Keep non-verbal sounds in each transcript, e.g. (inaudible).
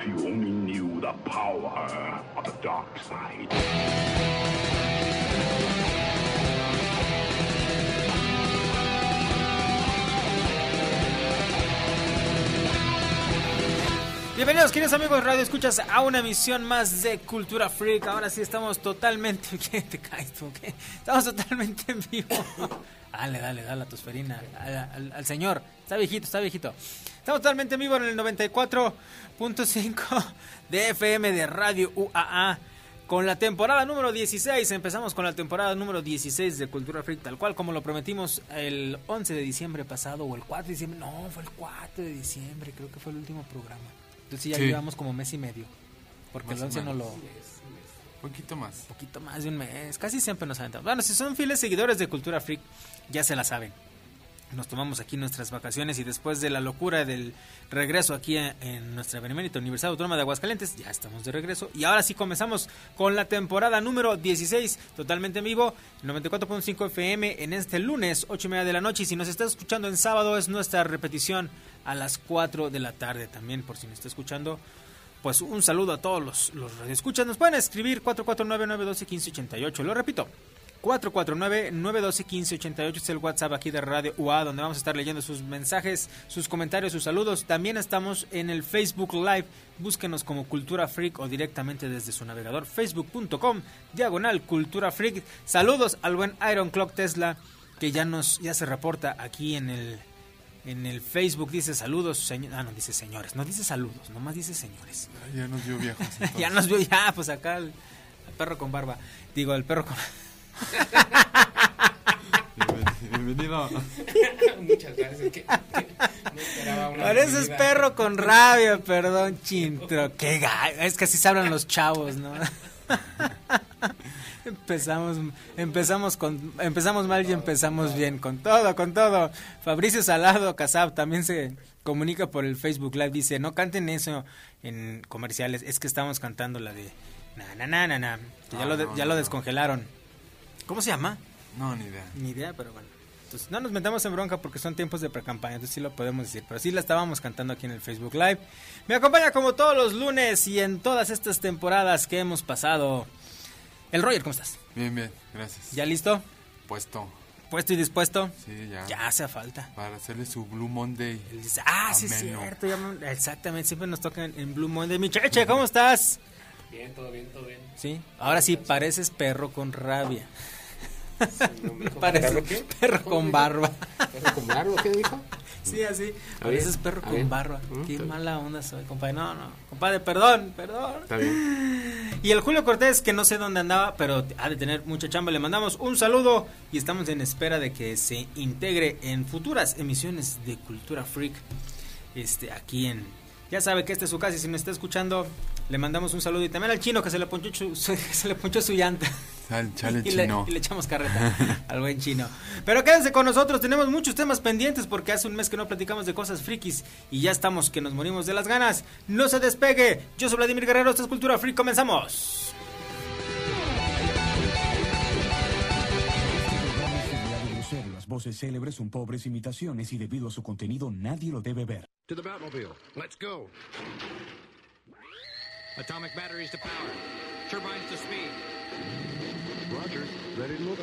If you only knew the power of the dark side. Bienvenidos, queridos amigos Radio Escuchas, a una emisión más de Cultura Freak. Ahora sí estamos totalmente. (laughs) ¿Qué te caes? ¿Qué? Estamos totalmente en vivo. Dale, dale, dale a tu esferina. Al, al- al señor. Está viejito, está viejito. Estamos totalmente en vivo en el 94.5 de FM de Radio UAA. Con la temporada número 16, empezamos con la temporada número 16 de Cultura Freak, tal cual como lo prometimos el 11 de diciembre pasado o el 4 de diciembre. No, fue el 4 de diciembre, creo que fue el último programa. Entonces ya Sí. llevamos como mes y medio. Porque Más el o 11 no lo... Poquito más. poquito más de un mes, casi siempre nos aventamos. Bueno, si son fieles seguidores de Cultura Freak, ya se la saben. Nos tomamos aquí nuestras vacaciones y después de la locura del regreso aquí en, nuestra Benemérita Universidad Autónoma de Aguascalientes, ya estamos de regreso. Y ahora sí comenzamos con la temporada número 16, totalmente en vivo, 94.5 FM en este lunes, 8 y media de la noche. Y si nos está escuchando en sábado, es nuestra repetición a las 4 de la tarde también, por si nos está escuchando pues un saludo a todos los, los radioescuchas. Nos pueden escribir 449-912-1588. Lo repito, 449-912-1588 es el WhatsApp aquí de Radio UA, donde vamos a estar leyendo sus mensajes, sus comentarios, sus saludos. También estamos en el Facebook Live. Búsquenos como Cultura Freak o directamente desde su navegador facebook.com, diagonal Cultura Freak. Saludos al buen Iron Clock Tesla, que ya nos ya se reporta aquí en el en el Facebook dice saludos, señor. Ah, no dice señores, no dice saludos, nomás dice señores. Ya nos vio viejos. (laughs) ya nos vio, ya, pues acá el, el perro con barba. Digo, el perro con. (laughs) Bienven- Bienvenido. Muchas gracias. una Pareces bienvenida. perro con rabia, perdón, chintro. Qué gallo. Es que así se hablan los chavos, ¿no? (laughs) empezamos, empezamos con, empezamos mal y empezamos bien, con todo, con todo. Fabricio Salado Casab también se comunica por el Facebook Live, dice, no canten eso en comerciales, es que estamos cantando la de na na na na na, que ya Ah, lo, de- ya no, lo no. descongelaron. ¿Cómo se llama? No, ni idea. Ni idea, pero bueno. Entonces, no nos metamos en bronca porque son tiempos de pre-campaña, entonces sí lo podemos decir. Pero sí la estábamos cantando aquí en el Facebook Live. Me acompaña como todos los lunes y en todas estas temporadas que hemos pasado. El Roger, ¿cómo estás? Bien, bien, gracias. ¿Ya listo? Puesto. ¿Puesto y dispuesto? Sí, ya. Ya hace falta. Para hacerle su Blue Monday. Él dice, ah, sí es cierto. ya exactamente, siempre nos toca en, en Blue Monday. Mi cheche, ¿cómo estás? Bien, todo bien, todo bien. Sí, ahora sí pareces perro con rabia. No, me dijo, Pareces ¿Perro qué? perro ¿Cómo con barba. ¿Perro con barba? ¿Qué dijo? Sí, así. A ver, perro con barba. Mm, Qué mala onda soy, compadre. No, no. Compadre, perdón, perdón. Está bien. Y el Julio Cortés, que no sé dónde andaba, pero ha de tener mucha chamba, le mandamos un saludo y estamos en espera de que se integre en futuras emisiones de Cultura Freak. Este, aquí en. Ya sabe que este es su casa y si me está escuchando, le mandamos un saludo y también al chino que se le ponchó, su- (laughs) se le ponchó su llanta. Sal, chale, (laughs) y, le, chino. y le echamos carreta (laughs) al buen chino. Pero quédense con nosotros, tenemos muchos temas pendientes porque hace un mes que no platicamos de cosas frikis y ya estamos que nos morimos de las ganas. No se despegue. Yo soy Vladimir Guerrero, esto es Cultura Freak, comenzamos. las voces célebres son pobres imitaciones y debido a su contenido nadie lo debe ver. To the Batmobile. Let's go. Atomic batteries to power. Turbines to speed. Roger. Ready to.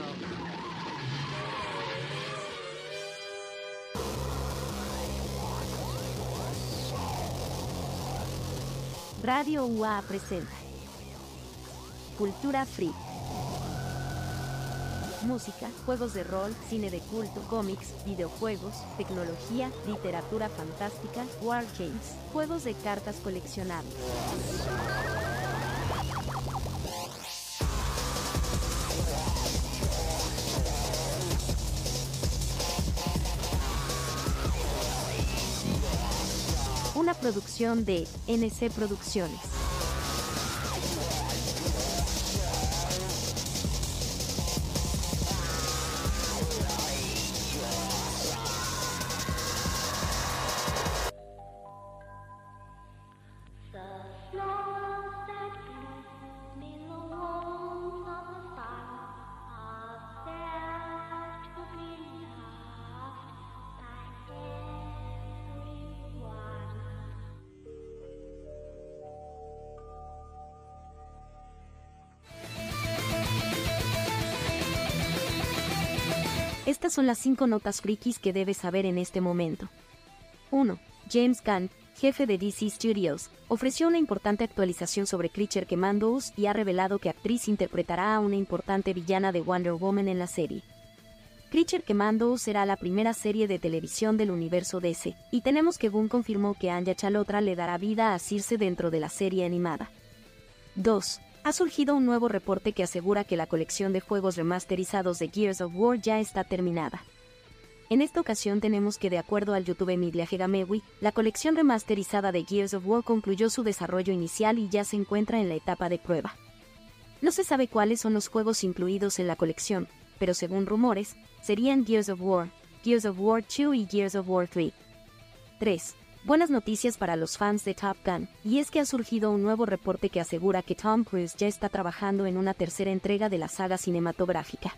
Radio UA presenta Cultura Free. Música, juegos de rol, cine de culto, cómics, videojuegos, tecnología, literatura fantástica, wargames, juegos de cartas coleccionables. Producción de NC Producciones. Estas son las 5 notas frikis que debes saber en este momento. 1. James Gunn, jefe de DC Studios, ofreció una importante actualización sobre Creature Commandos y ha revelado que actriz interpretará a una importante villana de Wonder Woman en la serie. Creature Commandos será la primera serie de televisión del universo DC, y tenemos que Gunn confirmó que Anya Chalotra le dará vida a Circe dentro de la serie animada. 2. Ha surgido un nuevo reporte que asegura que la colección de juegos remasterizados de Gears of War ya está terminada. En esta ocasión tenemos que de acuerdo al YouTube Media Hegamewi, la colección remasterizada de Gears of War concluyó su desarrollo inicial y ya se encuentra en la etapa de prueba. No se sabe cuáles son los juegos incluidos en la colección, pero según rumores, serían Gears of War, Gears of War 2 y Gears of War 3. 3. Buenas noticias para los fans de Top Gun, y es que ha surgido un nuevo reporte que asegura que Tom Cruise ya está trabajando en una tercera entrega de la saga cinematográfica.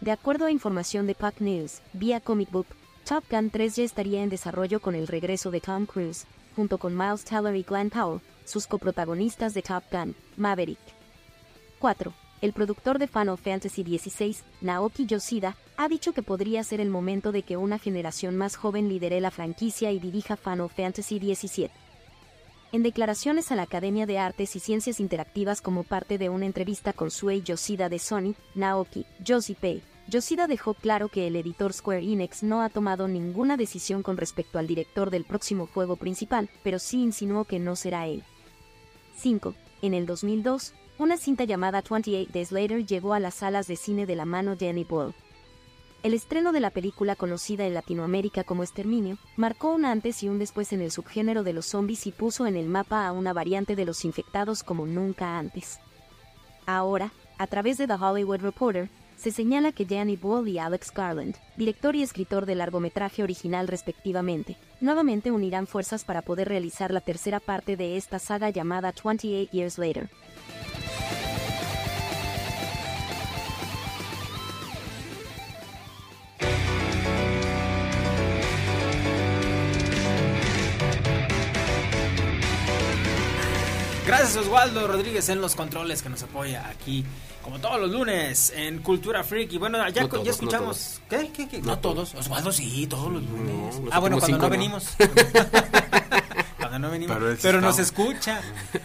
De acuerdo a información de Puck News, vía Comic Book, Top Gun 3 ya estaría en desarrollo con el regreso de Tom Cruise, junto con Miles Teller y Glenn Powell, sus coprotagonistas de Top Gun, Maverick. 4. El productor de Final Fantasy XVI, Naoki Yoshida, ha dicho que podría ser el momento de que una generación más joven lidere la franquicia y dirija Final Fantasy XVII. En declaraciones a la Academia de Artes y Ciencias Interactivas como parte de una entrevista con Shuei Yoshida de Sony, Naoki, Pei, Yoshida dejó claro que el editor Square Enix no ha tomado ninguna decisión con respecto al director del próximo juego principal, pero sí insinuó que no será él. 5. En el 2002, una cinta llamada 28 Days Later llegó a las salas de cine de la mano de Annie Ball. El estreno de la película conocida en Latinoamérica como Exterminio marcó un antes y un después en el subgénero de los zombies y puso en el mapa a una variante de los infectados como nunca antes. Ahora, a través de The Hollywood Reporter, se señala que Danny Boyle y Alex Garland, director y escritor del largometraje original respectivamente, nuevamente unirán fuerzas para poder realizar la tercera parte de esta saga llamada 28 Years Later. Gracias Oswaldo Rodríguez en los controles que nos apoya aquí, como todos los lunes, en Cultura Freak. Y bueno, ya, No todos, ya no escuchamos. ¿Qué? ¿Qué? ¿Qué? No, No todos. todos. Oswaldo sí, todos los lunes. los ah, bueno, cuando cinco no no. venimos. (laughs) cuando no venimos. Pero nos escucha.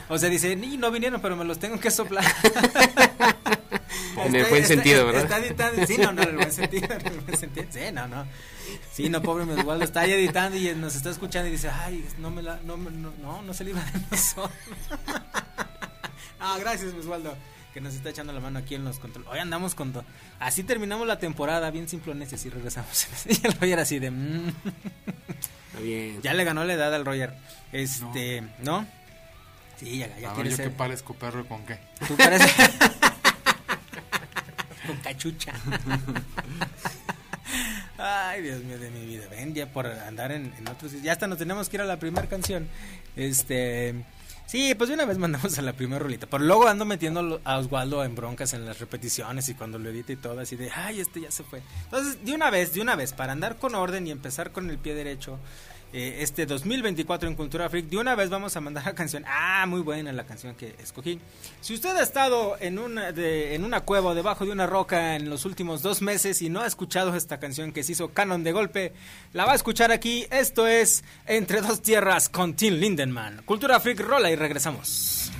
O sea, dice, ni no vinieron, pero me los tengo que soplar. (laughs) En el buen sentido, ¿verdad? Está. Sí, no, no, en el buen sentido. En el buen sentido. Sí, no, no. Sí, no, pobre mi Oswaldo (laughs) está ahí editando y nos está escuchando y dice, ay, no me la, no, no, no, no se libra de nosotros. Ah, gracias, Oswaldo, que nos está echando la mano aquí en los controles. Hoy andamos con todo. Así terminamos la temporada, bien simplones, y así regresamos. (laughs) y el Roger así de... mm. Está bien. Ya le ganó la edad al Roger. Este, ¿no? Sí, ya, ya A ver, yo ser. que parezco perro con qué. Tú pareces. (laughs) Con cachucha. Ay, Dios mío de mi vida. Ven, ya por andar en, en otros. Ya hasta nos tenemos que ir a la primera canción. Este. Sí, pues de una vez mandamos a la primera rolita. Pero luego ando metiendo a Oswaldo en broncas en las repeticiones y cuando lo edita y todo, así de, ay, este ya se fue. Entonces, de una vez, de una vez, para andar con orden y empezar con el pie derecho, eh, este 2024 en Cultura Freak, de una vez vamos a mandar la canción. Ah, muy buena la canción que escogí. Si usted ha estado en una, de, en una cueva o debajo de una roca en los últimos dos meses y no ha escuchado esta canción que se hizo canon de golpe, la va a escuchar aquí. Esto es Entre dos tierras con Tim Lindenman. Cultura Freak rola y regresamos.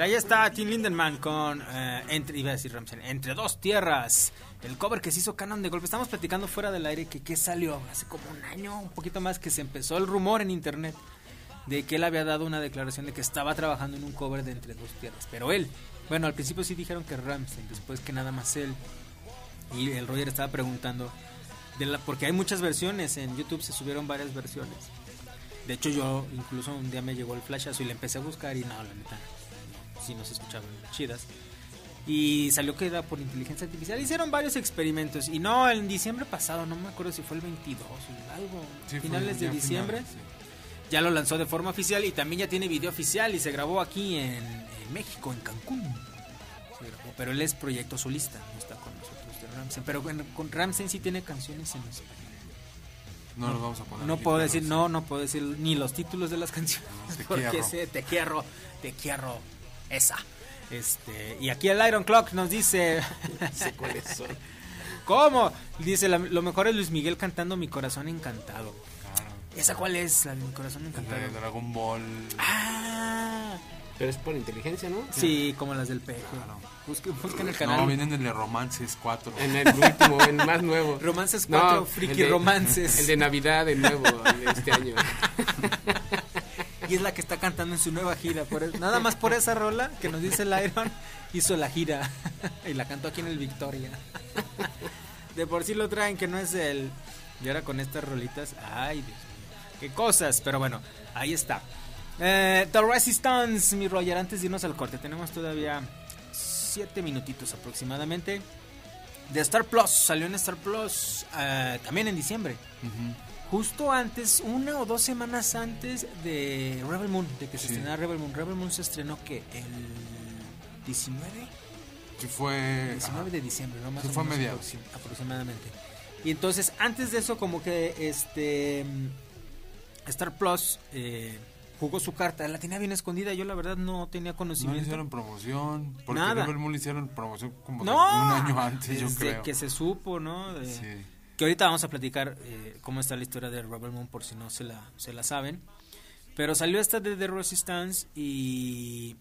Ahí está Tim Lindemann con, eh, entre, iba a decir Ramsey, Entre Dos Tierras. El cover que se hizo Canon de Golpe. Estamos platicando fuera del aire que, que salió hace como un año, un poquito más, que se empezó el rumor en internet de que él había dado una declaración de que estaba trabajando en un cover de Entre Dos Tierras. Pero él, bueno, al principio sí dijeron que Ramsey, después que nada más él. Y el Roger estaba preguntando, de la, porque hay muchas versiones, en YouTube se subieron varias versiones de hecho, yo incluso un día me llegó el flashazo y le empecé a buscar y no, la neta, sí no se escuchaban chidas. Y salió que era por inteligencia artificial. Hicieron varios experimentos. Y no, en diciembre pasado, no me acuerdo si fue el 22 o algo, Sí, fue finales de diciembre. sí. Ya lo lanzó de forma oficial y también ya tiene video oficial y se grabó aquí en, en México, en Cancún. Pero él es proyecto solista, no está con nosotros de Ramsey. Pero con, con Ramsey sí tiene canciones en español. No los vamos a poner. No aquí, puedo decir, no, no puedo decir ni los títulos de las canciones. (laughs) Te porque quiero. sé, te quiero, te quiero, esa. Este, y aquí el Iron Clock nos dice, (laughs) sé cuáles son. ¿cómo? Dice, la- lo mejor es Luis Miguel cantando Mi Corazón Encantado. Claro. ¿Esa cuál es? La de Mi Corazón La Encantado. de Dragon Ball. Ah, Pero es por inteligencia, ¿no? sí, como las del peje. Busquen, busquen el canal. No, vienen el de Romances 4. En el último, el más nuevo. (laughs) Romances No, 4, el friki de- romances. El de Navidad, el nuevo, de este año. (laughs) Y es la que está cantando en su nueva gira. Por nada más por esa rola que nos dice el Iron, hizo la gira. (laughs) y la cantó aquí en el Victoria. De por sí lo traen, que no es el. Y ahora con estas rolitas. Ay, Dios mío. Qué cosas. Pero bueno, ahí está. Eh, The Resistance, mi Roger. Antes de irnos al corte, tenemos todavía siete minutitos aproximadamente. De Star Plus, salió en Star Plus eh, también en diciembre. Justo antes, una o dos semanas antes de Rebel Moon, de que se Sí. estrenara Rebel Moon. Rebel Moon se estrenó que el 19, Sí fue... 19 ajá. de diciembre, ¿no? Más o fue menos mediados. aproximadamente. Y entonces, antes de eso, como que este Star Plus eh, jugó su carta, la tenía bien escondida. Yo la verdad no tenía No le conocimiento. hicieron promoción. Porque Nada. Rebel Moon le hicieron promoción como no, un año antes, yo creo. que se supo, ¿no? De- Sí. Que ahorita vamos a platicar eh, cómo está la historia de Rebel Moon por si no se la, se la saben. Pero salió esta de The Resistance y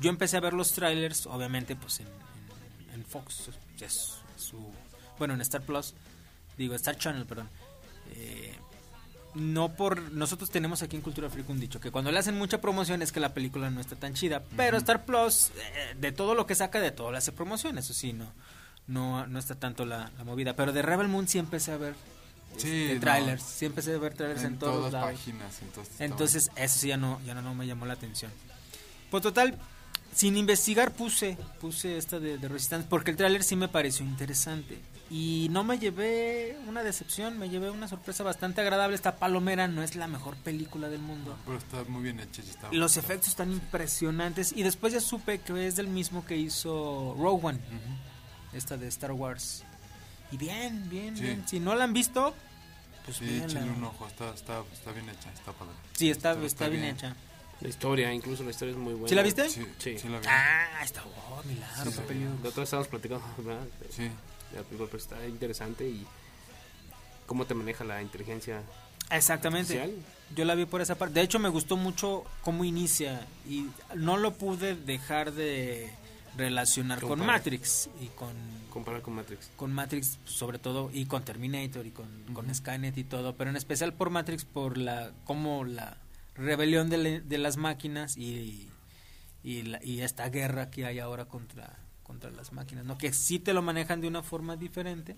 yo empecé a ver los trailers, obviamente, pues en, en- en Fox, es su, bueno, en Star Plus, digo, Star Channel, perdón. Eh, no por nosotros tenemos aquí en Cultura Freak un dicho que cuando le hacen mucha promoción es que la película no está tan chida, pero Star Plus eh, de todo lo que saca de todo le hace promoción, eso sí, no no no está tanto la, la movida, pero de Rebel Moon sí empecé a ver Sí, este, no. trailers, sí empecé a ver trailers en, En todos todas lados. páginas, entonces eso sí ya no, ya no, no me llamó la atención. Pues total, sin investigar puse, puse esta de, de Resistance porque el tráiler sí me pareció interesante. Y no me llevé una decepción, me llevé una sorpresa bastante agradable. Esta Palomera no es la mejor película del mundo. Pero está muy bien hecha. está- Los efectos están impresionantes. Y después ya supe que es del mismo que hizo Rogue One, esta de Star Wars. Y bien, bien, Sí. bien. Si no la han visto, pues Sí, échenle un ojo, está, está, está bien hecha, está padre. Sí, está, está, bien, hecha. La historia, incluso la historia es muy buena. ¿Sí la viste? Sí, Sí. sí la vi. Ah, está oh, milagro, Sí. Liu. La otra vez estábamos platicando, ¿verdad? Sí. Película pues, está interesante y cómo te maneja la inteligencia Exactamente. artificial. Yo la vi por esa parte. De hecho, me gustó mucho cómo inicia y no lo pude dejar de relacionar con. Matrix y con Comparar con Matrix. con Matrix sobre todo y con Terminator y con, con Skynet y todo, pero en especial por Matrix por la como la rebelión de, le- de las máquinas y y, la- y esta guerra que hay ahora contra contra las máquinas, no que sí te lo manejan de una forma diferente,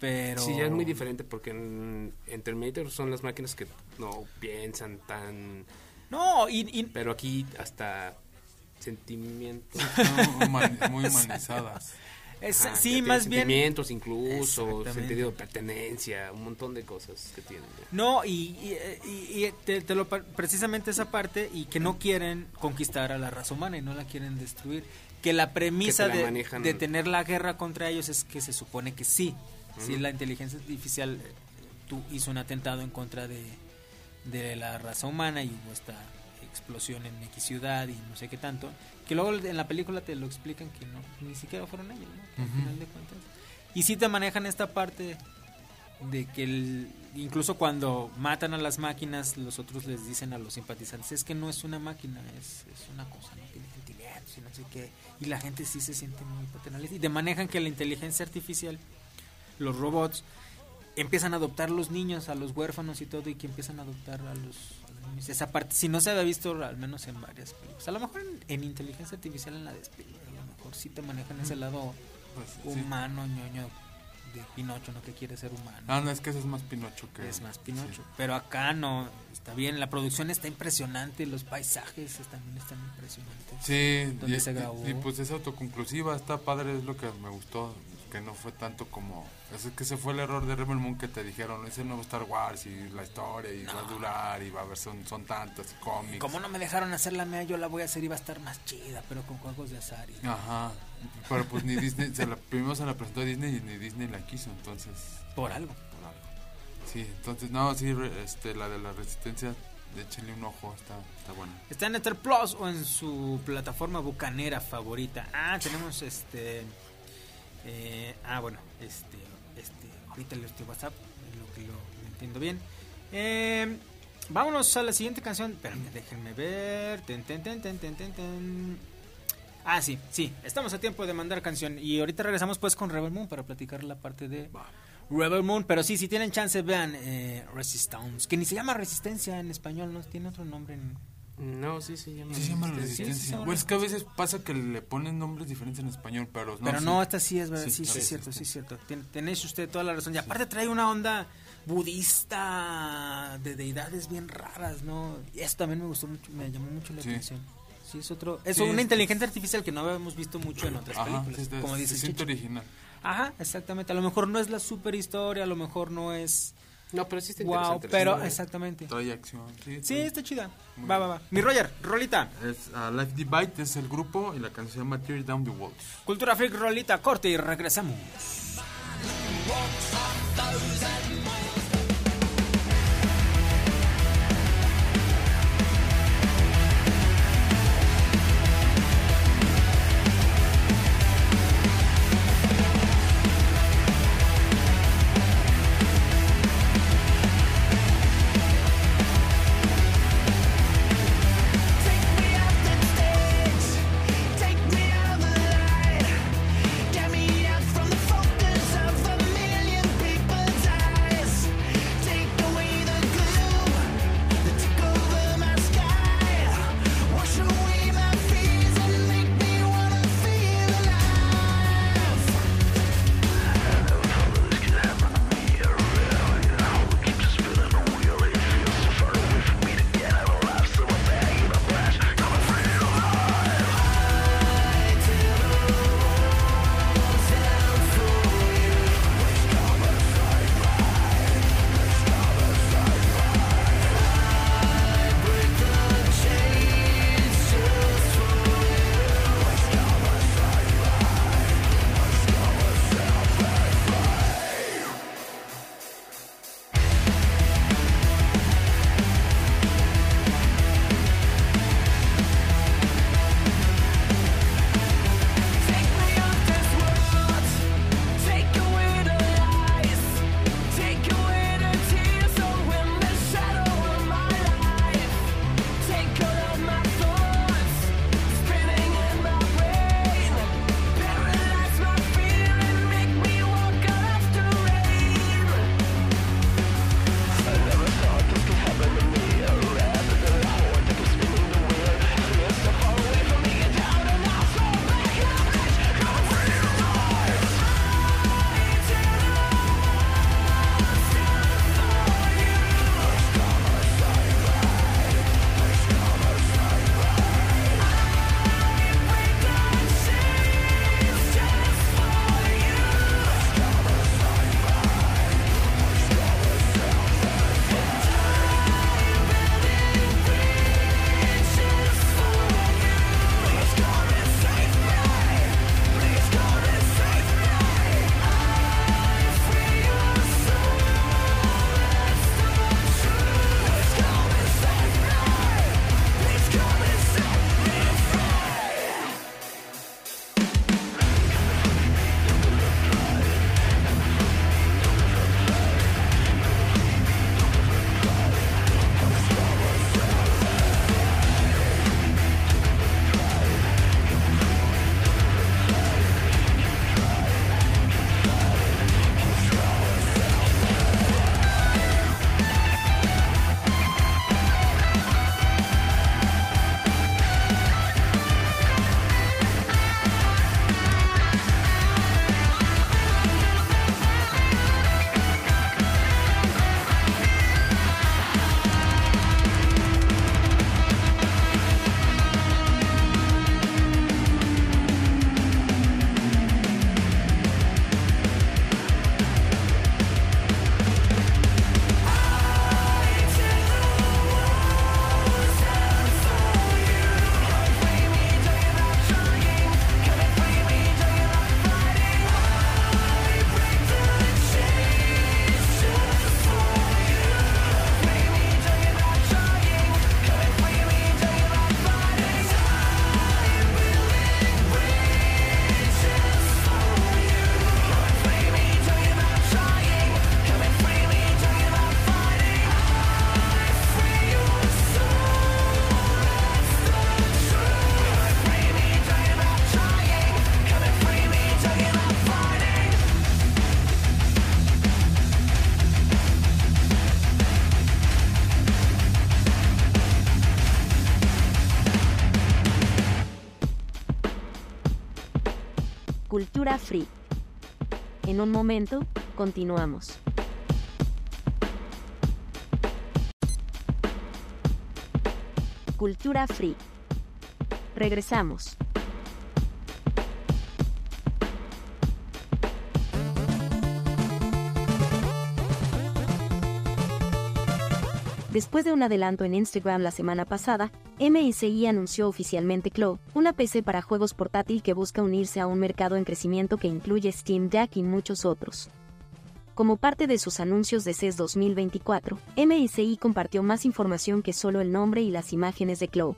pero Sí, ya es muy diferente porque en, en Terminator son las máquinas que no piensan tan... No, y, y- Pero aquí hasta sentimientos. Human- (laughs) muy (laughs) humanizadas. Es- Ajá, sí, más bien- Sentimientos incluso, sentido de pertenencia, un montón de cosas que tienen. ya. No, y, y- y- y te, te lo precisamente esa parte y que no quieren conquistar a la raza humana y no la quieren destruir. Que la premisa Que te la de, manejan. de tener la guerra contra ellos es que se supone que sí, sí Ujú. la inteligencia artificial eh, tú hizo un atentado en contra de, de la raza humana y hubo esta explosión en X ciudad y no sé qué tanto. Que luego en la película te lo explican que no, ni siquiera fueron ellos, ¿no? Que al final de cuentas. Y sí te manejan esta parte de que el- incluso cuando matan a las máquinas, los otros les dicen a los simpatizantes, es que no es una máquina, es, es una cosa, no tiene sentimientos y no sé qué. Y la gente sí se siente muy paternalista. Y te manejan que la inteligencia artificial, los robots, empiezan a adoptar los niños, a los huérfanos y todo, y que empiezan a adoptar a los, niños. Esa parte, si no se había visto, al menos en varias películas. A lo mejor en, en inteligencia artificial, en la de Spielberg, a lo mejor sí te manejan ese lado Pues, sí. humano, ñoño, de Pinocho, ¿no? Que quiere ser humano. Ah, no, es que ese es más Pinocho que... Es más Pinocho. Pero acá no, está bien, la producción está impresionante, los paisajes también están impresionantes. Sí, Donde y, se y- grabó. y, pues es autoconclusiva, está padre, es lo que me gustó, que no fue tanto como... Es que ese fue el error de Rebel Moon que te dijeron, es el nuevo Star Wars y la historia y va a durar y va a haber, son, son tantos cómics. Como no me dejaron hacer la mía, yo la voy a hacer y va a estar más chida, pero con juegos de azar. y- Ajá, pero pues ni Disney, se la, primero se la presentó a Disney y ni Disney la quiso, entonces... Por algo. por algo. Sí, entonces, no, sí, este, la de la resistencia, échenle un ojo, está, está buena. Está en Star Plus o en su plataforma bucanera favorita. Ah, tenemos este. Eh, ah, bueno, este. este ahorita leo este WhatsApp, en lo que lo, lo entiendo bien. Eh, vámonos a la siguiente canción. Déjenme ver. Ten, ten, ten, ten, ten, ten, ten. Ah, sí, sí, estamos a tiempo de mandar canción. Y ahorita regresamos pues con Rebel Moon para platicar la parte de Rebel Moon. Pero sí, si tienen chance, vean eh, Resistance. Que ni se llama Resistencia en español, ¿no? Tiene otro nombre en... No, sí se llama. Sí se llama sí, sí, resistencia. llama Bueno, es que a veces pasa que le ponen nombres diferentes en español, pero no. Pero sí. no, esta sí es verdad, sí, Sí, sí, sí, es sí, cierto, sí. sí es cierto. Tenéis usted toda la razón. Y aparte trae una onda budista de deidades bien raras, ¿no? Y eso también me gustó mucho, me llamó mucho la Sí. atención. Sí, es otro, es Sí, una es- inteligencia artificial que no habíamos visto mucho en otras Ajá, películas, como dice original. Ajá, exactamente. A lo mejor no es la super historia, a lo mejor no es No, pero sí está wow, interesante. pero historia. exactamente. Trae acción. Sí, Sí, está chida. Muy Va, va, va. Mi Roger, Rolita. Es uh, Life Divide, es el grupo y la canción se llama Tear Down the Walls. Cultura Freak, Rolita, corte y regresamos. En un momento, continuamos. Cultura Free. Regresamos. Después de un adelanto en Instagram la semana pasada, MSI anunció oficialmente Cloud, una PC para juegos portátil que busca unirse a un mercado en crecimiento que incluye Steam Deck y muchos otros. Como parte de sus anuncios de CES 2024, MSI compartió más información que solo el nombre y las imágenes de Cloud.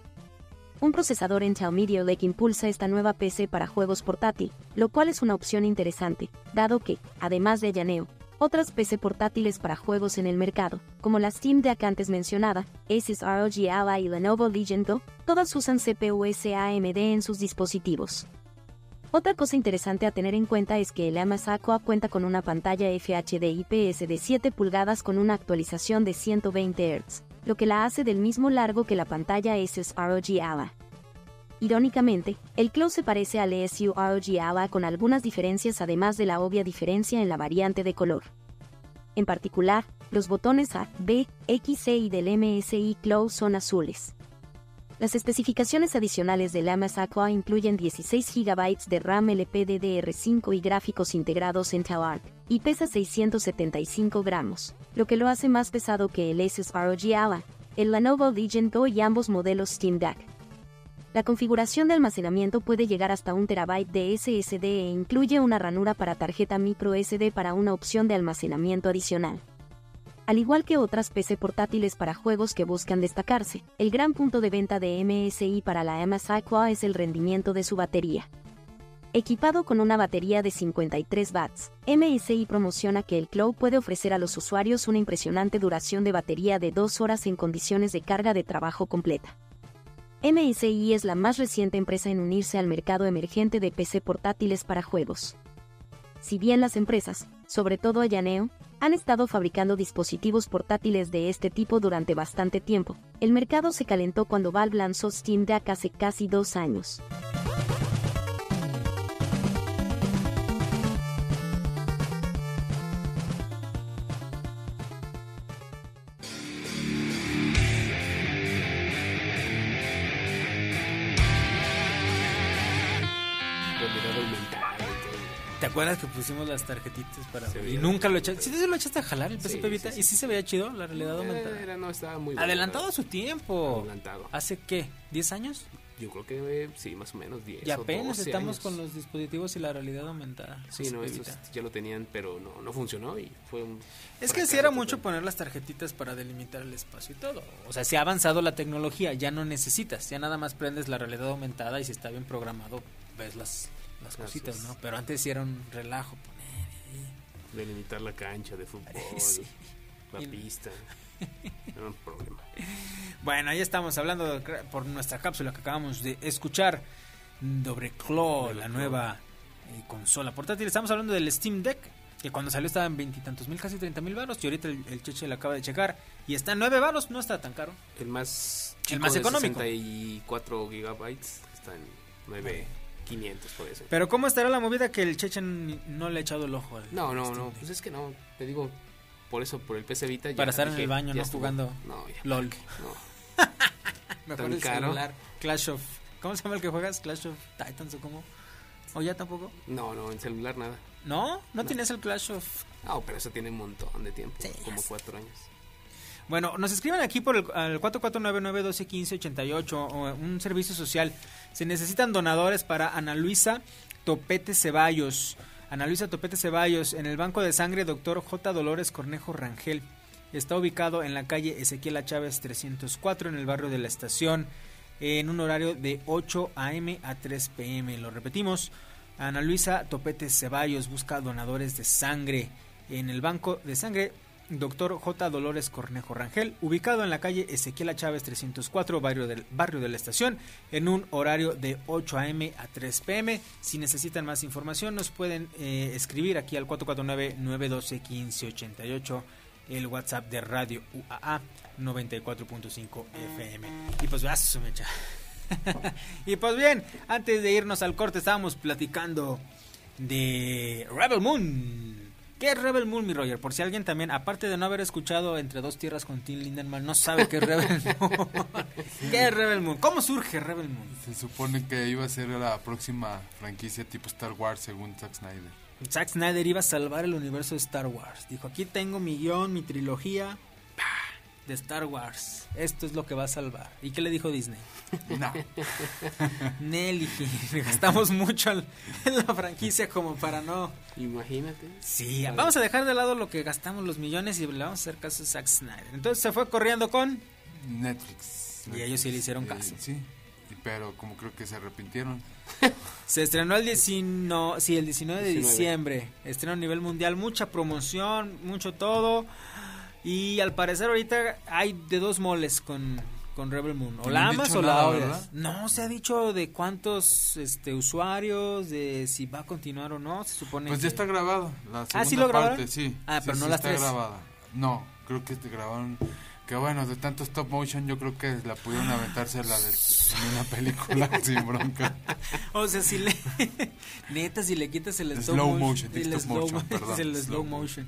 Un procesador Intel Meteor Lake impulsa esta nueva PC para juegos portátil, lo cual es una opción interesante, dado que, además de Llaneo, otras PC portátiles para juegos en el mercado, como la Steam Deck antes mencionada, Asus ROG Ally y Lenovo Legion Go, todas usan CPUs AMD en sus dispositivos. Otra cosa interesante a tener en cuenta es que el Amas Aqua cuenta con una pantalla FHD IPS de 7 pulgadas con una actualización de 120 Hz, lo que la hace del mismo largo que la pantalla Asus ROG Ally. Irónicamente, el Cloud se parece al ESU Ally con algunas diferencias además de la obvia diferencia en la variante de color. En particular, los botones A, B, X, E y del MSI Cloud son azules. Las especificaciones adicionales del Amas Aqua incluyen 16 GB de RAM LPDDR5 y gráficos integrados en Arc, y pesa 675 gramos, lo que lo hace más pesado que el Asus ROG Ally, el Lenovo Legion Go y ambos modelos Steam Deck. La configuración de almacenamiento puede llegar hasta un terabyte de SSD e incluye una ranura para tarjeta micro SD para una opción de almacenamiento adicional. Al igual que otras PC portátiles para juegos que buscan destacarse, el gran punto de venta de MSI para la MSI Aqua es el rendimiento de su batería. Equipado con una batería de 53 watts, MSI promociona que el Cloud puede ofrecer a los usuarios una impresionante duración de batería de 2 horas en condiciones de carga de trabajo completa. MSI es la más reciente empresa en unirse al mercado emergente de PC portátiles para juegos. Si bien las empresas, sobre todo Ayaneo, han estado fabricando dispositivos portátiles de este tipo durante bastante tiempo, el mercado se calentó cuando Valve lanzó Steam Deck hace casi dos años. ¿Te acuerdas que pusimos las tarjetitas para Se y nunca lo echaste? ¿Sí te lo echaste a jalar el Sí, Vita? sí, ¿Y sí se veía chido la realidad aumentada? Era, no, estaba muy bueno, Adelantado a su tiempo. Adelantado. ¿Hace qué? ¿10 años? Yo creo que eh, sí, más o menos 10 Y apenas 12 estamos años. con los dispositivos y la realidad aumentada. Sí, no, estos ya lo tenían, pero no, no funcionó y fue un... Es que sí era mucho poner las tarjetitas para delimitar el espacio y todo. O sea, si ha avanzado la tecnología, ya no necesitas. Ya nada más prendes la realidad aumentada y si está bien programado, ves las, las cositas. ¿no? Pero antes sí era un relajo poner. Delimitar la cancha de fútbol, (laughs) Sí. la Y- pista. (laughs) Era un problema. Bueno, ahí estamos hablando de por nuestra cápsula que acabamos de escuchar sobre Claw, la nueva eh, consola portátil. Estamos hablando del Steam Deck, que cuando salió estaba en veintitantos mil, casi treinta mil baros. Y ahorita el, el Cheche le acaba de checar y está en nueve baros, no está tan caro. El más chico El más económico. 64 gigabytes está en 9500 por eso. Pero ¿cómo estará la movida que el Cheche n- no le ha echado el ojo al No, no, Steam no, pues es que no, te digo, por eso, por el PC Vita. ya Para estar en el baño, ya ¿no? estuvo. Jugando No, ya. LOL. No. (laughs) Mejor Tan el caro. celular. Clash of... ¿Cómo se llama el que juegas? Clash of Titans o cómo? ¿O ya tampoco? No, no, en celular nada. ¿No? ¿No, tienes el Clash of No, pero eso tiene un montón de tiempo, Sí, como cuatro años. Bueno, nos escriben aquí por el al 4499-1215-88, o un servicio social. Se necesitan donadores para Ana Luisa Topete Ceballos. Ana Luisa Topete Ceballos, en el Banco de Sangre, doctor J. Dolores Cornejo Rangel. Está ubicado en la calle Ezequiel. Chávez 304, en el barrio de la estación, en un horario de 8 a.m. a 3 p.m. Lo repetimos, Ana Luisa Topete Ceballos busca donadores de sangre en el Banco de Sangre Doctor J. Dolores Cornejo Rangel, ubicado en la calle Ezequiel A. Chávez 304, barrio del, barrio de la estación, en un horario de 8 a.m. a 3 p.m. Si necesitan más información, nos pueden eh, escribir aquí al 449-912-1588, el WhatsApp de Radio UAA 94.5 FM. Y pues, veas su mecha. (laughs) y pues bien, antes de irnos al corte, estábamos platicando de Rebel Moon. ¿Qué es Rebel Moon, mi Roger? Por si alguien también, aparte de no haber escuchado Entre dos tierras con Tim Lindemann, no sabe qué es Rebel (laughs) Moon. ¿Qué es Rebel Moon? ¿Cómo surge Rebel Moon? Se supone que iba a ser la próxima franquicia tipo Star Wars según Zack Snyder. Zack Snyder iba a salvar el universo de Star Wars. Dijo, aquí tengo mi guion, mi trilogía. De Star Wars. Esto es lo que va a salvar. ¿Y qué le dijo Disney? No. (laughs) Nelly, gastamos mucho en en la franquicia como para no... Imagínate. Sí, vamos a dejar de lado lo que gastamos los millones y le vamos a hacer caso a Zack Snyder. Entonces se fue corriendo con... Netflix. Y ellos sí le hicieron Eh, caso. sí, pero como creo que se arrepintieron. (laughs) Se estrenó el 19, sí, el 19 de 19. diciembre. Estreno a nivel mundial, mucha promoción, mucho todo. Y al parecer ahorita hay de dos moles con, con Rebel Moon. O la amas o la nada, odias. No se ha dicho de cuántos este, usuarios, de si va a continuar o no. Se supone Pues que- ya está grabado. La Ah, ¿sí segunda lo grabaron? parte, sí. Ah, Sí, pero no sí las está tres. grabada. No, creo que te grabaron. Que bueno, de tanto stop motion, yo creo que la pudieron aventarse la de en una película (laughs) sin bronca. O sea, si le. (laughs) neta, si le quitas el Slow slow, motion, el slow, motion, perdón, el slow slow motion.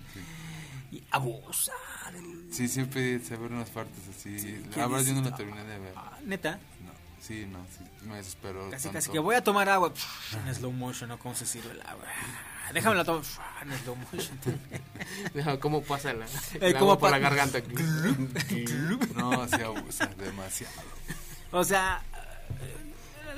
Y abusa. Sí, siempre se ven unas partes así. ¿qué la verdad, yo no la terminé de ver. Ah, Neta. No, sí, no, sí, me desesperó. Casi, tanto. casi que voy a tomar agua en slow motion, ¿no? ¿Cómo se sirve el agua? Déjame la tomo pf, en slow motion. (laughs) ¿Cómo pasa la, Eh, el ¿cómo agua por pa- la garganta? No, se abusa demasiado. O sea,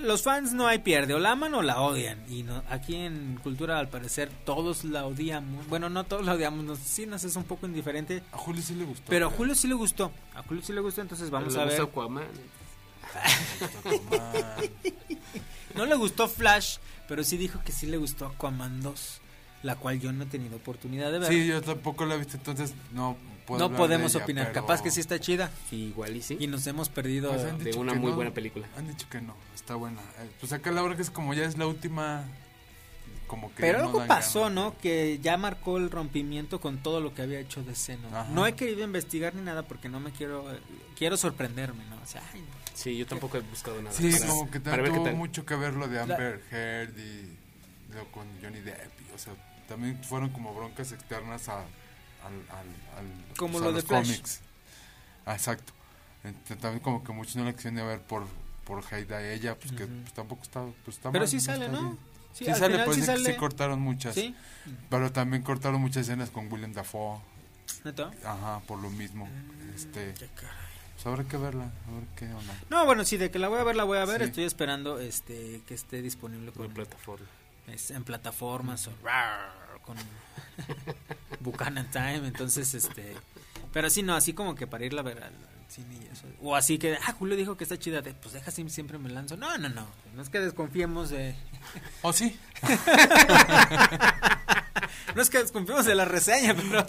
los fans no hay pierde, o la aman o la odian. Y no, aquí en Cultura, al parecer, todos la odiamos. Bueno, no todos la odiamos, nos, sí nos es un poco indiferente. A Julio sí le gustó. Pero a. Julio sí le gustó. A Julio sí le gustó, entonces vamos Le a ver. Aquaman. (laughs) No le gustó Flash, pero sí dijo que sí le gustó Aquaman 2. La cual yo no he tenido oportunidad de ver. Sí, yo tampoco la he visto, entonces no puedo no podemos de ella, opinar. pero- Capaz que sí está chida. Igual y sí. Y nos hemos perdido. Pues han de una muy no. buena película. Han dicho que no, está buena. Eh, Pues acá la verdad que es como ya es la última, como que Pero no algo pasó, ganas. ¿no? Que ya marcó el rompimiento con todo lo que había hecho de seno. No he querido investigar ni nada porque no me quiero. Quiero sorprenderme, ¿no? O sea, ay, Sí, yo tampoco he buscado nada. Sí, para- como que también tuvo mucho que ver lo de Amber Heard y lo con Johnny Depp. y, o sea, también fueron como broncas externas a, al, al, al- Como pues, a lo de los Flash. cómics. Ah, exacto. Entonces, también como que muchos no la quisieron ver por por hate a ella, pues que pues, tampoco está, pues, está Pero mal, sí sale, está ¿no? bien. Sí, Sí, al sale, final pues sí es que sale. sí cortaron muchas. ¿Sí? Pero también cortaron muchas escenas con William Dafoe. ¿Neta? Ajá, por lo mismo. Mm, Este, Qué caray. pues habrá que verla, a ver qué onda. No, bueno, sí, de que la voy a ver, la voy a ver. Sí. Estoy esperando este que esté disponible con, plataforma. es- en plataformas o rar, con (laughs) Buchanan Time. Entonces, este. Pero sí, no, así como que para irla a ver al, al cine y eso. O así que, ah, Julio dijo que está chida. De, pues deja así, siempre me lanzo. No, no, no. No es que desconfiemos de. ¿Oh, sí? (laughs) No es que desconfiemos de la reseña, pero.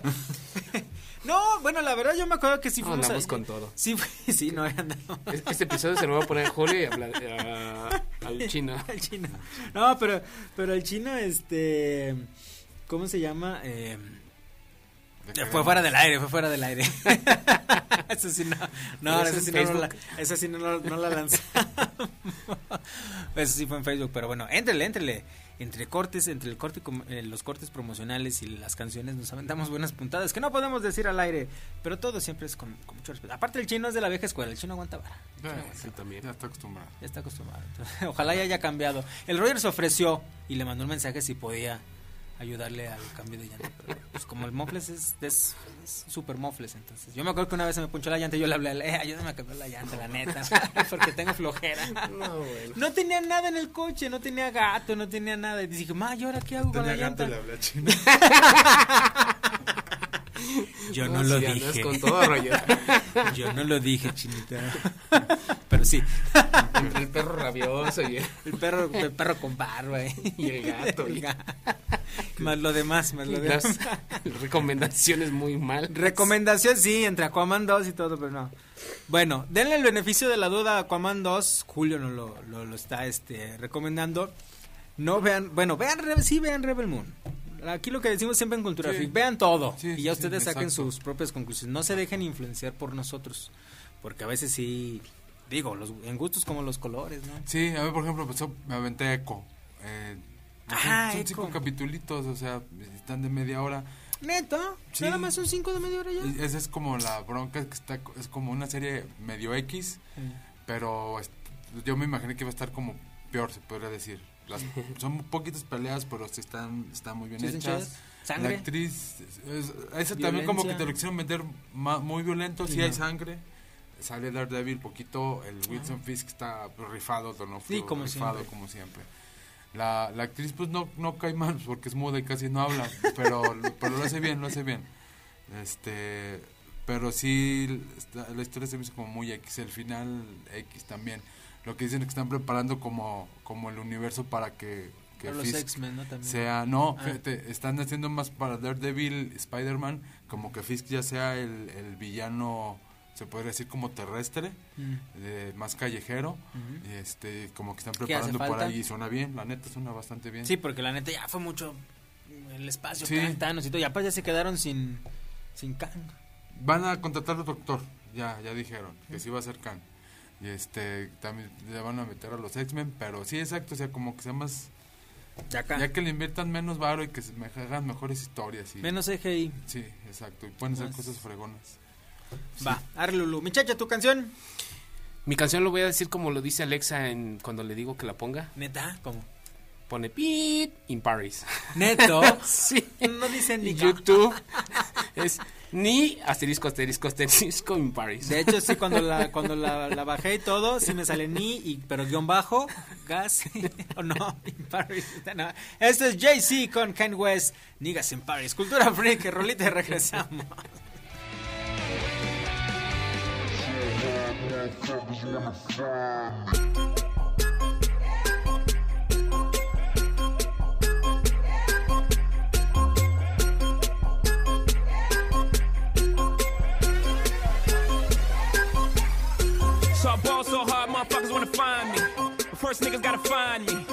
(laughs) no, bueno, la verdad yo me acuerdo que sí No, fuimos andamos a- con todo. Sí, fue- (laughs) sí, no, andamos. Es- Este episodio se lo voy a poner a Julio y a a- al chino. El chino. No, pero, pero el chino, este. ¿Cómo se llama? Eh, ¿De qué fue fuera del aire, fue fuera del aire. (laughs) eso sí no. No, eso es sí no, la, eso sí no, no- la lanzamos. eso sí fue en Facebook, pero bueno, éntrele, éntrele. Entre cortes, entre el corte, eh, los cortes promocionales y las canciones nos aventamos buenas puntadas que no podemos decir al aire, pero todo siempre es con, con mucho respeto. Aparte el chino es de la vieja escuela, el chino aguanta vara. Chino Eh, aguanta Sí, también. Ya está acostumbrado. ya está acostumbrado. Entonces, ojalá ya haya cambiado. El Roger se ofreció y le mandó un mensaje si podía ayudarle al cambio de llanta. Pero, pues como el Mofles es, es, es super Mofles, entonces. Yo me acuerdo que una vez se me punchó la llanta y yo le hablé, a él, eh, ayúdame a cambiar la llanta, la neta, (laughs) porque tengo flojera. No, bueno. No tenía nada en el coche, no tenía gato, no tenía nada. Y dije, ma, ¿y ahora qué hago con la llanta? hablé chino. (laughs) Yo no lo si dije. con todo, rollo. (laughs) Yo no lo dije, chinita. Pero sí, Entre el perro rabioso y el, el perro, el perro con barba eh. y el gato. El gato. Más lo demás, más lo las demás. (laughs) recomendaciones muy mal. Recomendación, sí, entre Aquaman 2 y todo, pero no. Bueno, denle el beneficio de la duda a Aquaman 2. Julio no lo, lo, lo está este, recomendando. No vean, bueno, vean, sí vean Rebel Moon. Aquí lo que decimos siempre en Cultura Sí. Freak, vean todo. Sí, y ya sí, ustedes saquen exacto. sus propias conclusiones. No se dejen influenciar por nosotros. Porque a veces sí, digo, los, en gustos como los colores, ¿no? Sí, a mí por ejemplo, pues, me aventé Echo. Eh, Ajá, son cinco capitulitos, o sea, están de media hora. Neta, Sí. nada más son cinco de media hora ya. Esa es como la bronca, que está, es como una serie medio X, pero yo me imaginé que iba a estar como peor, se podría decir. Las- (laughs) son poquitas peleas, pero sí están, están muy bien ¿Sí hechas. ¿Sangre? La actriz, es- esa también como que te lo quisieron meter ma- muy violento, sí hay sangre. Sale Daredevil poquito, el Wilson Fisk está rifado, Donofrio Sí, como rifado siempre. como siempre. La, la actriz pues no, no cae mal (laughs) porque es muda y casi no habla, pero, pero lo hace bien, lo hace bien. Este, pero sí, la historia se me hizo como muy X, el final X también. Lo que dicen es que están preparando como, como el universo para que, que los X-Men, ¿no? También. sea, no, Ah. fíjate, están haciendo más para Daredevil, Spider-Man, como que Fisk ya sea el, el villano, se podría decir como terrestre, Mm. de- más callejero, Ujú. y este, como que están ¿Qué hace preparando por ahí y suena bien, la neta suena bastante bien. Sí, porque la neta ya fue mucho el espacio, Sí. Kang, Thanos y todo. Y aparte ya se quedaron sin, sin Kang. Van a contratar al doctor, ya, ya dijeron, que sí va a ser Khan. Y este, también le van a meter a los X-Men, pero sí, exacto, o sea, como que sea más... Ya Ya que le inviertan menos varo y que se me hagan mejores historias. Y, Menos CGI. Sí, exacto, y pueden hacer cosas fregonas. Va, arre Lulu. Muchacha, tu canción. Mi canción lo voy a decir como lo dice Alexa en, cuando le digo que la ponga. Neta, ¿cómo? Pone Pit in Paris. Neto. (laughs) sí. No dicen ni YouTube es ni asterisco, asterisco, asterisco in Paris. De hecho, sí, cuando la, cuando la, la bajé y todo, sí me sale ni, y, pero guion bajo, gas, (laughs) o no, in Paris. No. Esto es Jay-Z con Ken West, Niggas in Paris. Cultura freak, rolita y regresamos. So I ball so hard, motherfuckers wanna find me. But first, niggas gotta find me.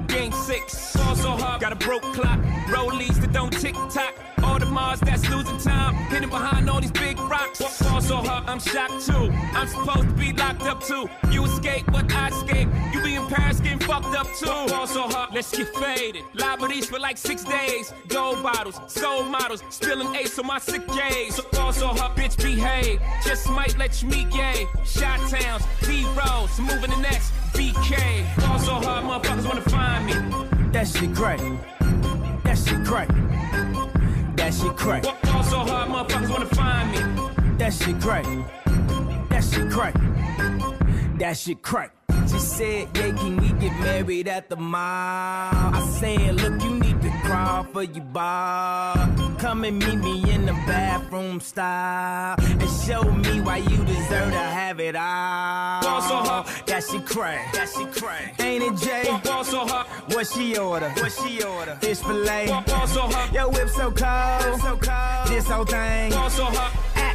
Game 6. Ball so hard, got a broke clock. Rollies that don't tick tock. All the Mars that's losing time. Hidden behind all these big rocks. Ball so hard, I'm shocked too. I'm supposed to be locked up too. You escape, but I escape. You be in Paris getting fucked up too. Ball so hard, let's get faded. Liberties for like six days. Gold bottles, soul models. Spilling ace on my sick days. So ball so hard, bitch behave. Just might let you meet gay. Shot towns, D Rose, moving the next. BK. Ball so hard, motherfuckers wanna find. That shit crack. That shit crack. That shit crack. Ball so hard, motherfuckers wanna find me. That shit crack. That shit crack. That shit crack. She said, yeah, can we get married at the mall? I said, look, you need crawl for your bar. Come and meet me in the bathroom style. And show me why you deserve to have it all. Ball so hard. That shit crack. That shit crack. Ain't it, Jay? Ball so hot, What she order? What she order? Fish fillet. Ball so hard. Your whip so cold. So cold. This whole thing. Ball so hard.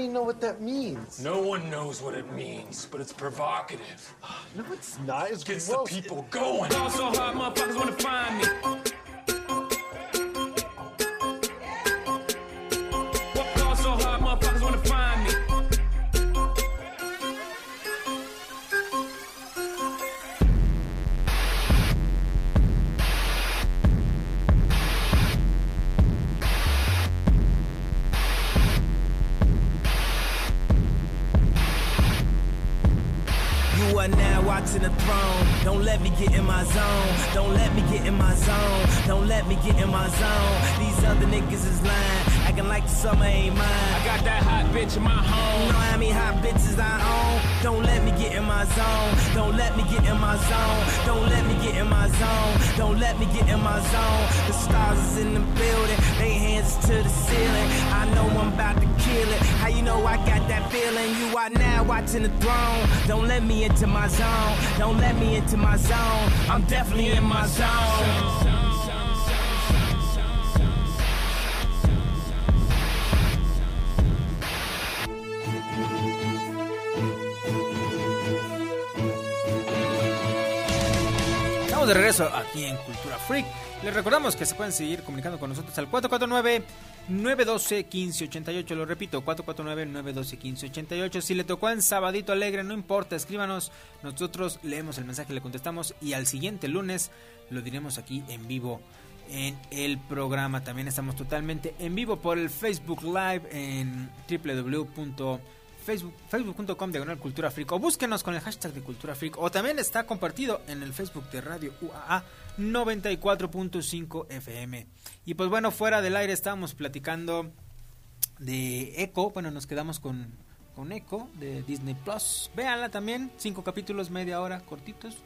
I don't even know what that means. No one knows what it means, but it's provocative. (sighs) No, it's not. It's Gets gross. the people going. The throne. Don't let me get in my zone. Don't let me get in my zone. Don't let me get in my zone. These other niggas is lying. Acting like the summer ain't mine. I got that hot bitch in my home. You know how many hot bitches I own? Don't let me get in my zone. Don't let me get in my zone. Don't let me get in my zone. Don't let me get in my zone. The stars is in the building. They hands to the ceiling. I know I'm about to kill it. How you know I got that feeling? You are now watching the throne. Don't let me into my zone. Don't let me into my zone. I'm definitely in my zone. Estamos de regreso aquí en Cultura Freak. Les recordamos que se pueden seguir comunicando con nosotros al 449-912-1588. Lo repito, 449-912-1588. Si le tocó en Sabadito Alegre, no importa, escríbanos. Nosotros leemos el mensaje, le contestamos y al siguiente lunes lo diremos aquí en vivo en el programa. También estamos totalmente en vivo por el Facebook Live en www Facebook, facebook.com diagonal cultura freak o búsquenos con el hashtag de cultura freak o también está compartido en el Facebook de Radio UAA 94.5 FM. Y pues bueno, fuera del aire estábamos platicando de Echo, bueno, nos quedamos con, con Echo de Disney Plus. Véanla también, cinco capítulos, media hora, cortitos.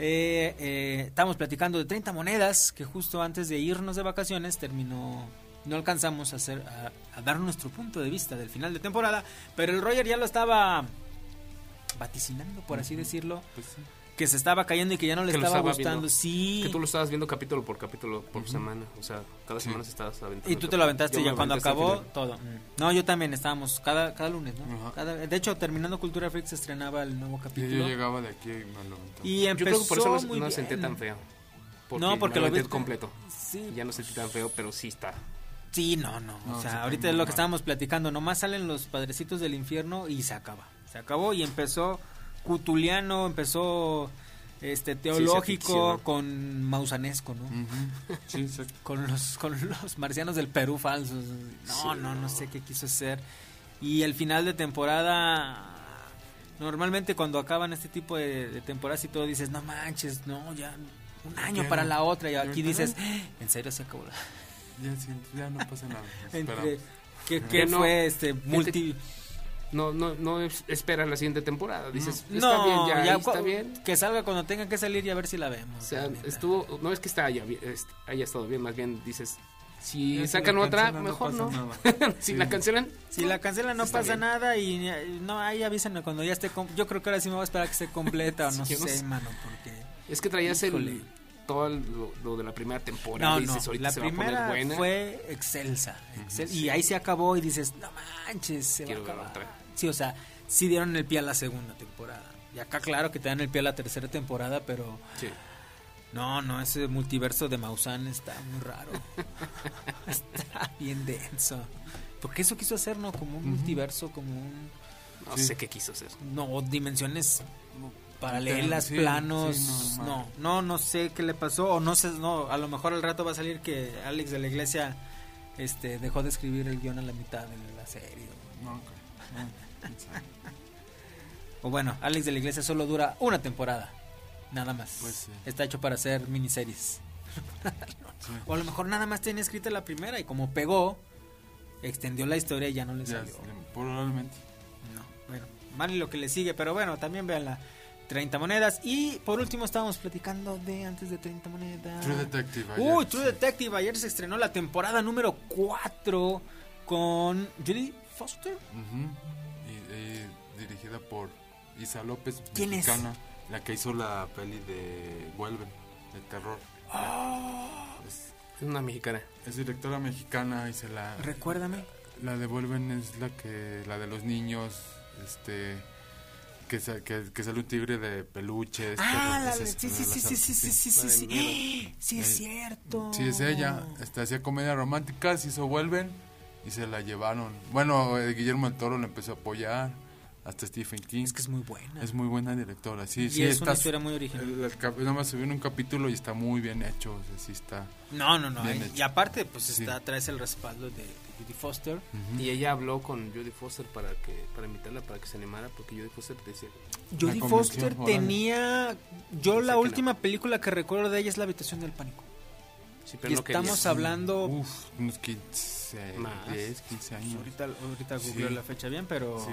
Eh, eh, estamos platicando de 30 monedas que justo antes de irnos de vacaciones terminó no alcanzamos a hacer a, a, dar nuestro punto de vista del final de temporada, pero el Roger ya lo estaba vaticinando, por así decirlo, Pues sí. que se estaba cayendo y que ya no le Que estaba gustando. viendo. Sí. Que tú lo estabas viendo capítulo por capítulo por semana. O sea, cada semana se estabas aventando. Y tú te lo aventaste Yo ya cuando acabó final. todo. No, yo también estábamos cada, cada lunes, ¿no? Cada- de hecho, terminando Cultura Freak se estrenaba el nuevo Y capítulo. yo llegaba de aquí y me lo aventaba. Y Yo empezó creo que por eso no, no sentí tan feo. Porque No, porque lo viste- completo. Sí. Ya no sentí tan feo, pero sí está. Sí, no, no. No, o se sea, ahorita es lo mal. que estábamos platicando. Nomás salen los padrecitos del infierno y se acaba. Se acabó y empezó cutuliano, empezó este teológico con mausanesco, ¿no? Sí. (laughs) Con los con los marcianos del Perú falsos. No, no, no sé qué quiso hacer. Y el final de temporada normalmente cuando acaban este tipo de, de temporadas y todo dices, "No manches, no, ya un año ¿Qué para no? la otra." Y aquí dices, no. "¿En serio se acabó?" la- Ya, ya no pasa nada. Entre que, no. fue este multi No, no, no es- esperas la siguiente temporada. Dices, está no, bien, ya, está bien. que salga cuando tenga que salir y a ver si la vemos. O sea, estuvo, no es que está haya, bien- est- haya estado bien, más bien dices, si sacan otra, cancelan, mejor no. (laughs) si Sí. la cancelan, si la cancelan no Está pasa bien. nada y eh, no ahí avísenme cuando ya esté yo creo que ahora sí me voy a esperar a que esté completa o (laughs) no Sí, yo no sé, sé. mano, porque es que traías Híjole. el, todo lo, lo de la primera temporada. no, no, dices, ahorita la se va a poner primera buena. fue excelsa, sí. y ahí se acabó y dices, "No manches, se Quiero va a acabar." otra. Sí, o sea, sí dieron el pie a la segunda temporada. Y acá claro que te dan el pie a la tercera temporada, pero Sí. No, no, ese multiverso de Maussan está muy raro. (laughs) está bien denso. Porque eso quiso hacer, ¿no? Como un multiverso, como un... No Sí. sé qué quiso hacer. No, dimensiones paralelas, Sí, planos. sí, no, no, no, no sé qué le pasó. O no sé, no, a lo mejor al rato va a salir que Alex de la Iglesia este, dejó de escribir el guion a la mitad de la serie. No, ok. No, quién sabe. (laughs) O bueno, Alex de la Iglesia solo dura una temporada. Nada más. Pues sí. Está hecho para hacer miniseries. (laughs) O a lo mejor nada más tenía escrita la primera y como pegó, extendió la historia y ya no le salió. sí, probablemente. No, bueno, mal lo que le sigue, pero bueno, también vean la 30 monedas. Y por último estábamos platicando de antes de 30 monedas. True Detective. ayer, Uy, True sí. Detective. Ayer se estrenó la temporada número 4 con Judy Foster. Y, y dirigida por Isa López, ¿Quién es? mexicana, la que hizo la peli de Vuelven, de terror. Es, Es una mexicana. es directora mexicana y se la... Recuérdame. La de Vuelven es la que la de los niños, este que, que, que sale un tigre de peluches. Ah, sí, sí, sí, sí, sí, sí, sí, sí, sí. Sí, es Eh, cierto. Sí, es ella. Este, hacía comedia romántica, se hizo Vuelven y se la llevaron. Bueno, eh, Guillermo del Toro le empezó a apoyar, hasta Stephen King. Es que es muy buena. Es muy buena directora, sí. Y sí es una historia muy original. nada más en un capítulo y está muy bien hecho, o sea, sí está... No, no, no. Bien y- aparte, pues está, traes el respaldo de Judy Foster. Y ella habló con Jodie Foster para que para invitarla para que se animara porque Jodie Foster decía Jodie La Foster tenía. Yo Sé la última película que recuerdo de ella es La habitación del pánico. pero y no quería. estamos hablando... Uf, unos 15, Más. 10, 15 años. Ahorita, ahorita Sí. googleo la fecha bien, pero... Sí.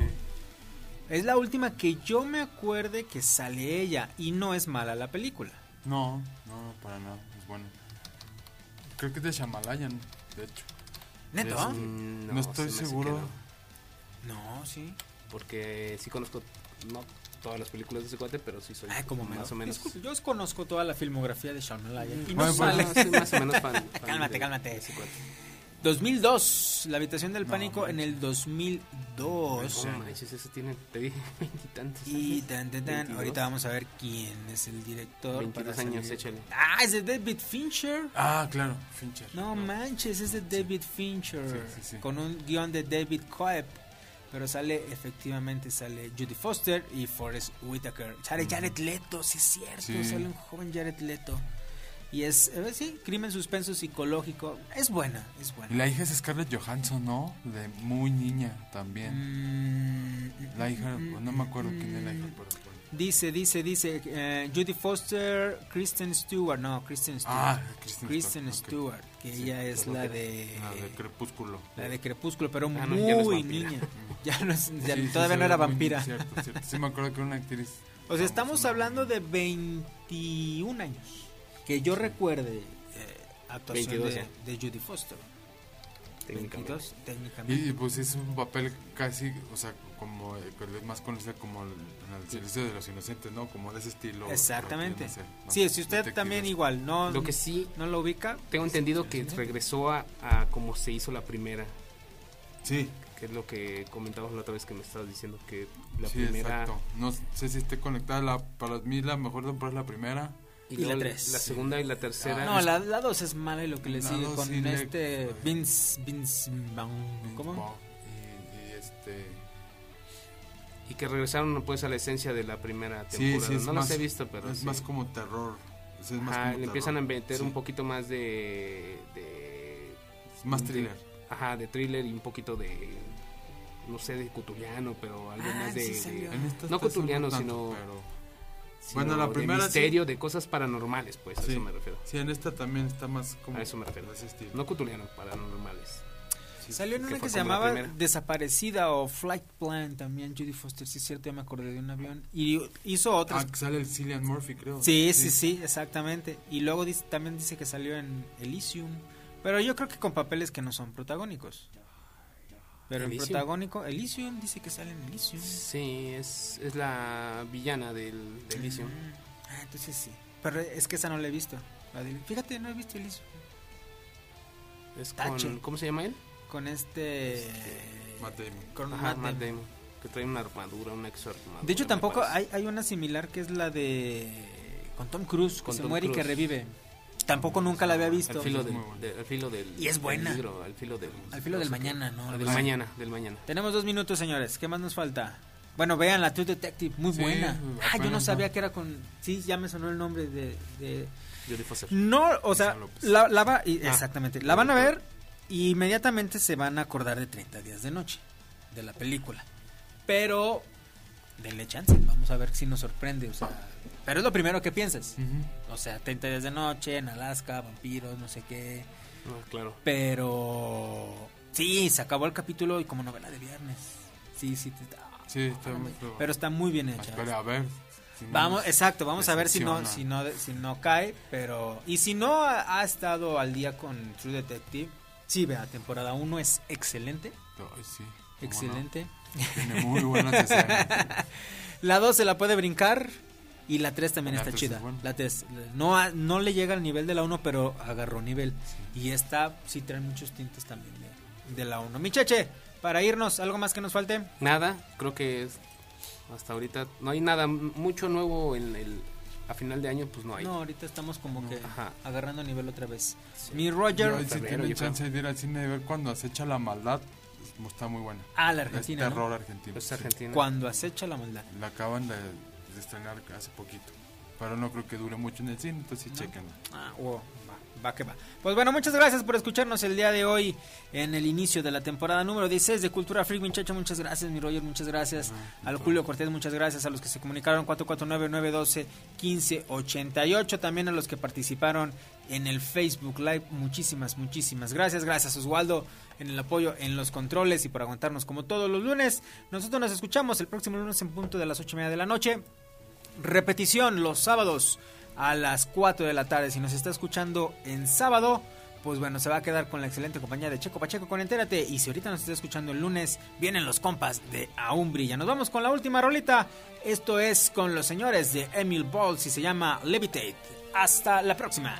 Es la última que yo me acuerde que sale ella y no es mala la película. No, no, para nada, es bueno. Creo que es de Shamalayan, de hecho. ¿Neto? Es- Mm, no, no, estoy se seguro. No, sí. Porque sí conozco, no todas las películas de ese cuate, pero sí soy Ah, como más menos. o menos. Disculpe, Yo conozco toda la filmografía de Shyamalan y no Bueno, pues, sale. no, soy más o menos fan- (laughs) fan cálmate, de cálmate. ese cuate. 2002, La habitación del No, pánico en el 2002. No manches, eso tiene, te dije, (laughs) veintitantos. Y tan, tan, tan, 22. ahorita vamos a ver quién es el director. 22 para años, échale. Ah, es de David Fincher. Ah, claro, Fincher. No manches, es de David Fincher. Sí, sí, sí. Con un guion de David Coeb. Pero sale, efectivamente, sale Judy Foster y Forrest Whitaker. Sale Jared Leto, sí es cierto. Sí. Sale un joven Jared Leto. Y es, eh, sí, crimen suspenso psicológico. Es buena, es Y buena. la hija es Scarlett Johansson, ¿no? De muy niña también. Mm, La hija, pues, no me acuerdo quién es la hija, pero bueno. Dice, dice, dice, eh, Judy Foster, Kristen Stewart, no, Kristen Stewart. Ah, Kristen Kristen Stewart, ok. Stewart, que Sí, ella es la de... La de Crepúsculo. La de Crepúsculo, pero Ah, no, ya no muy vampira. niña. (laughs) (laughs) Ya no es, ya Sí, sí, todavía se no era vampira. Cierto, cierto. Sí, me acuerdo que era una actriz. O sea, estamos hablando de 21 años. Que yo recuerde eh, actuación 22 de, de Judy Foster. Técnicamente. 22, técnicamente. Y, pues es un papel casi, o sea, como eh, es más conocido como el, el silencio de los inocentes, ¿no? Como de ese estilo. Exactamente. Sí, si usted Detectives. también igual no, Lo que sí, no lo ubica, tengo entendido que regresó a, a como se hizo la primera, Sí, que es lo que comentamos la otra vez que me estabas diciendo, que la sí, primera... exacto. No sé si esté conectada. La, para mí la mejor temporada es la primera. Y la luego tres. La segunda y la tercera. No, la, la 2 es mala y lo que le La sigue con sí le- este Vince Vince Vaughn, ¿cómo? Y, y este... Y que regresaron pues a la esencia de la primera Sí, temporada. sí, es no más, las he visto, pero es sí. más como terror. Es más Ajá, como le empiezan a meter Sí. un poquito más de... más de- thriller. ajá, de thriller y un poquito de... No sé, de cutuliano, pero algo Ah, más de... sí no cutuliano, tanto, sino... pero- sino Bueno, la de primera sí. misterio, de cosas paranormales, pues, a eso me refiero. Sí, en esta también está más como... A eso me refiero. de. No cutuliano, paranormales. Sí, Salió en una que se llamaba. Desaparecida o Flight Plan también, Judy Foster, sí es cierto, ya me acordé de un avión. Y hizo otras. Ah, que sale el Cillian Murphy, creo. sí, sí, sí, exactamente. Y luego dice- también dice que salió en Elysium. Pero yo creo que con papeles que no son protagónicos. Pero el protagónico, Elysium, dice que sale en Elysium. Sí, es, es la villana del, del Elysium. Mm, Ah, entonces sí. Pero es que esa no la he visto. La de- fíjate, no he visto Elysium. Es Tache. con, ¿Cómo se llama él? Con este. Matt Damon. Con Ajá, Matt Matt Damon. Damon, Que trae una armadura, una exoarmadura. De hecho, tampoco hay, hay una similar que es la de. Con Tom Cruise, que Con se Tom muere y que revive. Tampoco nunca la había visto. Al filo, Es del, muy buena. de- al filo del. Y es buena. del libro, al filo del. Al filo mañana, del mañana, del mañana. Tenemos dos minutos, señores. ¿Qué más nos falta? Bueno, vean la True Detective, muy Sí, buena. Ah, yo no sabía que era con. Sí, ya me sonó el nombre de. No, o sea, la, la va- y- Ah. exactamente. La van a ver y inmediatamente se van a acordar de 30 días de noche de la película. Pero denle chance, vamos a ver si nos sorprende, o sea, pero es lo primero que piensas. O sea, 30 días de noche en Alaska, vampiros, no sé qué. No, claro. Pero sí, se acabó el capítulo y como novela de viernes. Sí, sí, te- ah, Sí, está muy pero está muy bien hecha. espera, a ver. si Vamos, exacto, vamos a ver si no, si no, si no cae, pero y si no ha, ha estado al día con True Detective, sí, vea, temporada 1 es excelente, Ay, sí, no. excelente. Tiene muy buenas escenas. (laughs) La 2 se la puede brincar y la 3 también La está chida. es. La 3 no no le llega al nivel de la 1, pero agarró nivel y esta sí trae muchos tintes también de, de la 1. Micheche, para irnos, algo más que nos falte? Nada, creo que es- hasta ahorita no hay nada mucho nuevo en el a final de año, pues no hay. No, ahorita estamos como que Ajá. agarrando nivel otra vez. Mi Roger, Yo, si creo. chance de ir al cine de ver cuando acecha la maldad, es- está muy buena. Ah, la Argentina, Es ¿no? terror argentino. Es sí. Argentina. cuando acecha la maldad. La acaban de, de estrenar hace poquito. Pero no creo que dure mucho en el cine, entonces no. chequen. Ah, wow. va, va que va. Pues bueno, muchas gracias por escucharnos el día de hoy en el inicio de la temporada número 16 de Cultura Freak, muchacho. Muchas gracias, mi Roger, muchas gracias. Al Julio Cortés, muchas gracias. A los que se comunicaron, 449-912-1588. También a los que participaron en el Facebook Live. Muchísimas, muchísimas gracias. Gracias, Oswaldo, en el apoyo, en los controles y por aguantarnos como todos los lunes. Nosotros nos escuchamos el próximo lunes en punto de las 8 y media de la noche repetición los sábados a las 4 de la tarde. Si nos está escuchando en sábado, pues bueno, se va a quedar con la excelente compañía de Checo Pacheco con Entérate. Y si ahorita nos está escuchando el lunes, vienen los compas de Aún Brilla. Nos vamos con la última rolita. Esto es con los señores de Emil Balls y se llama Levitate. Hasta la próxima.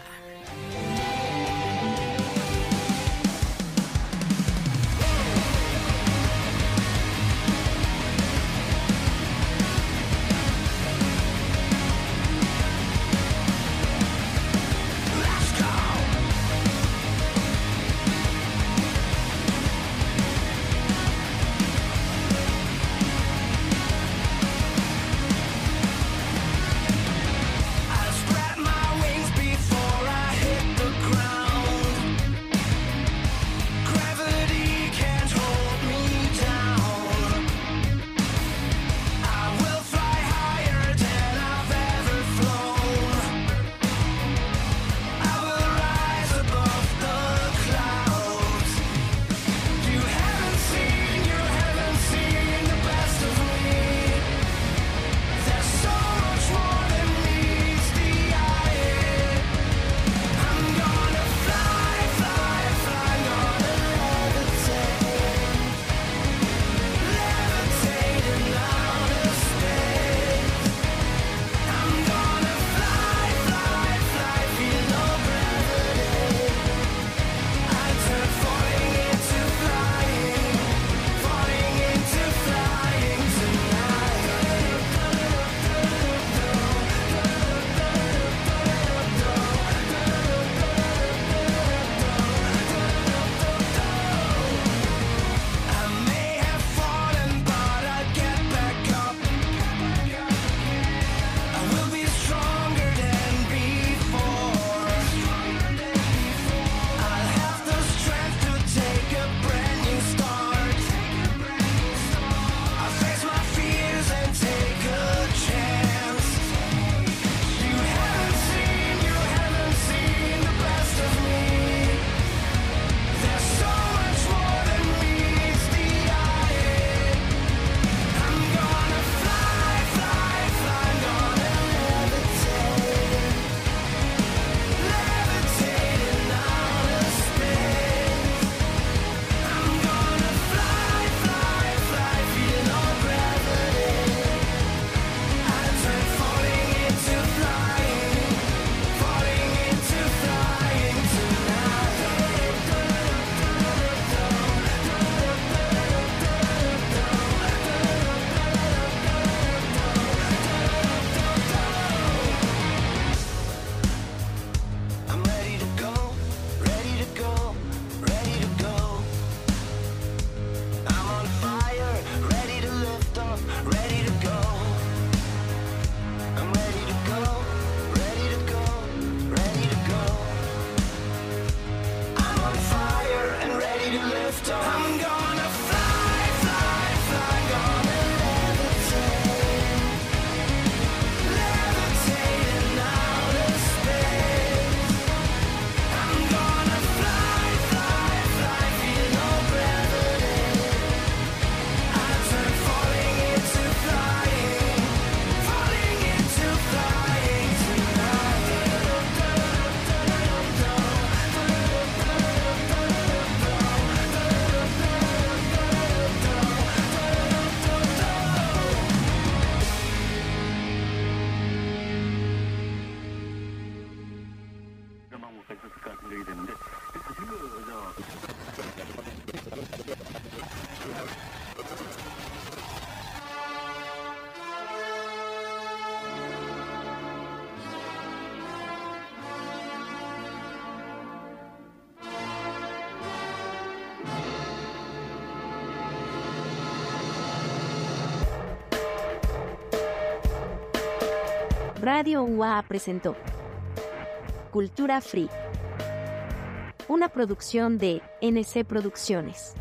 Radio UA presentó Cultura Free, una producción de NC Producciones.